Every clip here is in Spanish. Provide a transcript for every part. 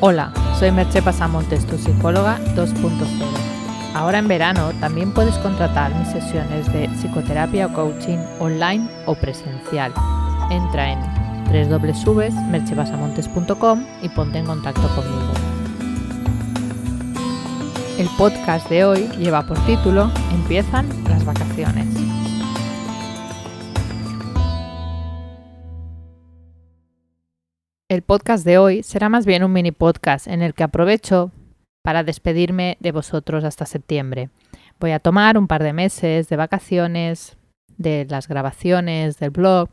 Hola, soy Merche Pasamontes, tu psicóloga 2.0. Ahora en verano también puedes contratar mis sesiones de psicoterapia o coaching online o presencial. Entra en www.merchepasamontes.com y ponte en contacto conmigo. El podcast de hoy lleva por título Empiezan las vacaciones. El podcast de hoy será más bien un mini podcast en el que aprovecho para despedirme de vosotros hasta septiembre. Voy a tomar un par de meses de vacaciones, de las grabaciones, del blog,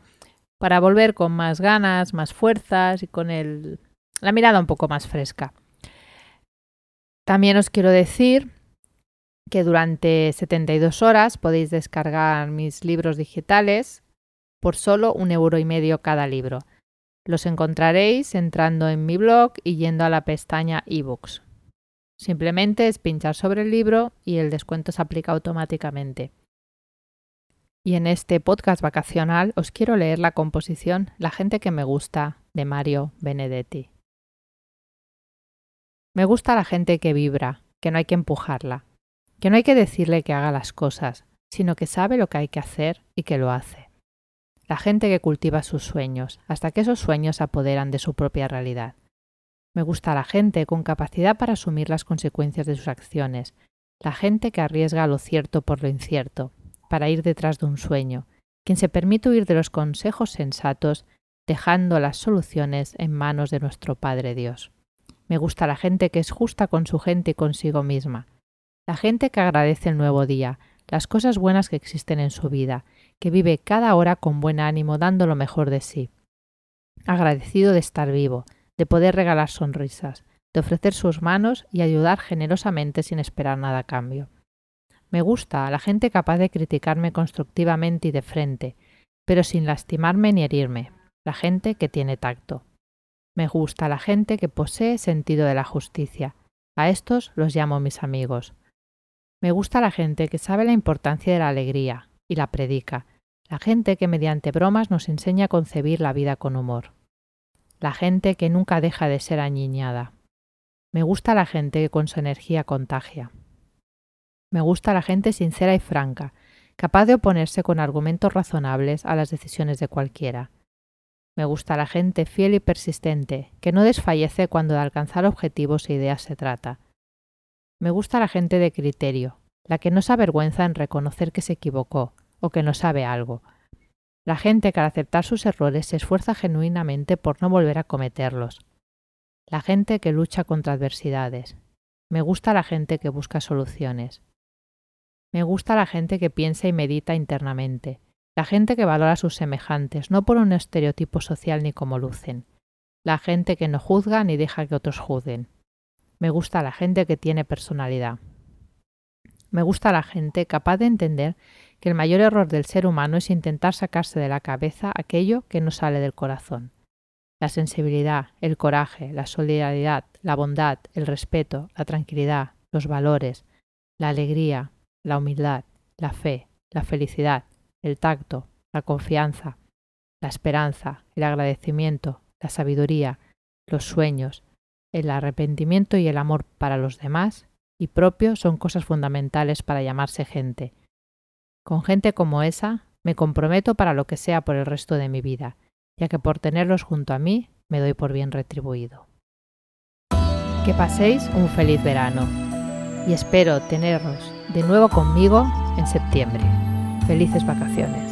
para volver con más ganas, más fuerzas y con el, la mirada un poco más fresca. También os quiero decir que durante 72 horas podéis descargar mis libros digitales por solo un euro y medio cada libro. Los encontraréis entrando en mi blog y yendo a la pestaña ebooks. Simplemente es pinchar sobre el libro y el descuento se aplica automáticamente. Y en este podcast vacacional os quiero leer la composición La gente que me gusta de Mario Benedetti. Me gusta la gente que vibra, que no hay que empujarla, que no hay que decirle que haga las cosas, sino que sabe lo que hay que hacer y que lo hace la gente que cultiva sus sueños, hasta que esos sueños se apoderan de su propia realidad. Me gusta la gente con capacidad para asumir las consecuencias de sus acciones, la gente que arriesga lo cierto por lo incierto, para ir detrás de un sueño, quien se permite huir de los consejos sensatos, dejando las soluciones en manos de nuestro Padre Dios. Me gusta la gente que es justa con su gente y consigo misma, la gente que agradece el nuevo día, las cosas buenas que existen en su vida, que vive cada hora con buen ánimo dando lo mejor de sí. Agradecido de estar vivo, de poder regalar sonrisas, de ofrecer sus manos y ayudar generosamente sin esperar nada a cambio. Me gusta la gente capaz de criticarme constructivamente y de frente, pero sin lastimarme ni herirme, la gente que tiene tacto. Me gusta la gente que posee sentido de la justicia. A estos los llamo mis amigos. Me gusta la gente que sabe la importancia de la alegría y la predica, la gente que mediante bromas nos enseña a concebir la vida con humor, la gente que nunca deja de ser añiñada. Me gusta la gente que con su energía contagia. Me gusta la gente sincera y franca, capaz de oponerse con argumentos razonables a las decisiones de cualquiera. Me gusta la gente fiel y persistente, que no desfallece cuando de alcanzar objetivos e ideas se trata, me gusta la gente de criterio, la que no se avergüenza en reconocer que se equivocó o que no sabe algo. La gente que al aceptar sus errores se esfuerza genuinamente por no volver a cometerlos. La gente que lucha contra adversidades. Me gusta la gente que busca soluciones. Me gusta la gente que piensa y medita internamente. La gente que valora a sus semejantes, no por un estereotipo social ni como lucen. La gente que no juzga ni deja que otros juzguen. Me gusta la gente que tiene personalidad. Me gusta la gente capaz de entender que el mayor error del ser humano es intentar sacarse de la cabeza aquello que no sale del corazón. La sensibilidad, el coraje, la solidaridad, la bondad, el respeto, la tranquilidad, los valores, la alegría, la humildad, la fe, la felicidad, el tacto, la confianza, la esperanza, el agradecimiento, la sabiduría, los sueños, el arrepentimiento y el amor para los demás y propio son cosas fundamentales para llamarse gente. Con gente como esa me comprometo para lo que sea por el resto de mi vida, ya que por tenerlos junto a mí me doy por bien retribuido. Que paséis un feliz verano y espero teneros de nuevo conmigo en septiembre. Felices vacaciones.